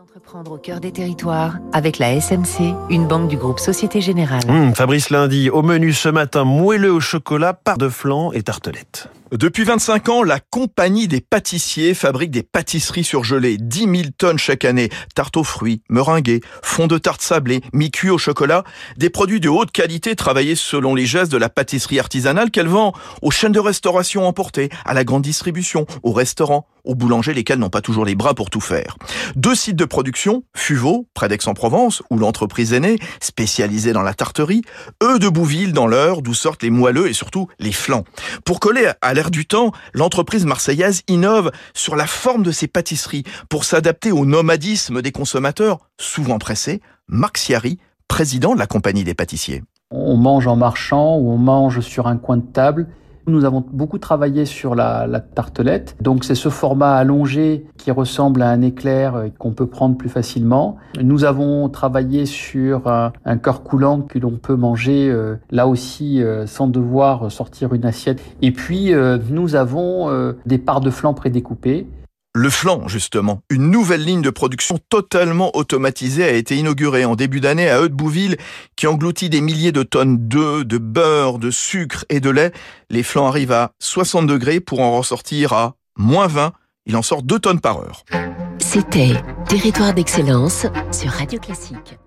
d'entreprendre au cœur des territoires avec la SMC, une banque du groupe Société Générale. Hum, Fabrice Lundi, au menu ce matin, moelleux au chocolat, part de flan et tartelette. Depuis 25 ans, la compagnie des pâtissiers fabrique des pâtisseries surgelées. 10 000 tonnes chaque année. Tarte aux fruits, meringuées, fond de tarte sablé, mi-cuit au chocolat. Des produits de haute qualité travaillés selon les gestes de la pâtisserie artisanale qu'elle vend aux chaînes de restauration emportées, à la grande distribution, aux restaurants, aux boulangers lesquels n'ont pas toujours les bras pour tout faire. Deux sites de production, Fuveau, près d'Aix-en-Provence, où l'entreprise est née, spécialisée dans la tarterie, eux de Bouville, dans l'heure, d'où sortent les moelleux et surtout les flancs. Du temps, l'entreprise marseillaise innove sur la forme de ses pâtisseries pour s'adapter au nomadisme des consommateurs, souvent pressés. Marc Ciari, président de la compagnie des pâtissiers. On mange en marchant ou on mange sur un coin de table nous avons beaucoup travaillé sur la, tartelette. Donc c'est ce format allongé qui ressemble à un éclair euh, qu'on peut prendre plus facilement. Nous avons travaillé sur un, cœur coulant que l'on peut manger euh, là aussi euh, sans devoir sortir une assiette. Et puis nous avons des parts de flan prédécoupées le flan, justement, une nouvelle ligne de production totalement automatisée a été inaugurée en début d'année à Haute-Bouville, qui engloutit des milliers de tonnes d'œufs, de beurre, de sucre et de lait. Les flans arrivent à 60 degrés pour en ressortir à moins 20. Il en sort 2 tonnes par heure. C'était Territoire d'excellence sur Radio Classique.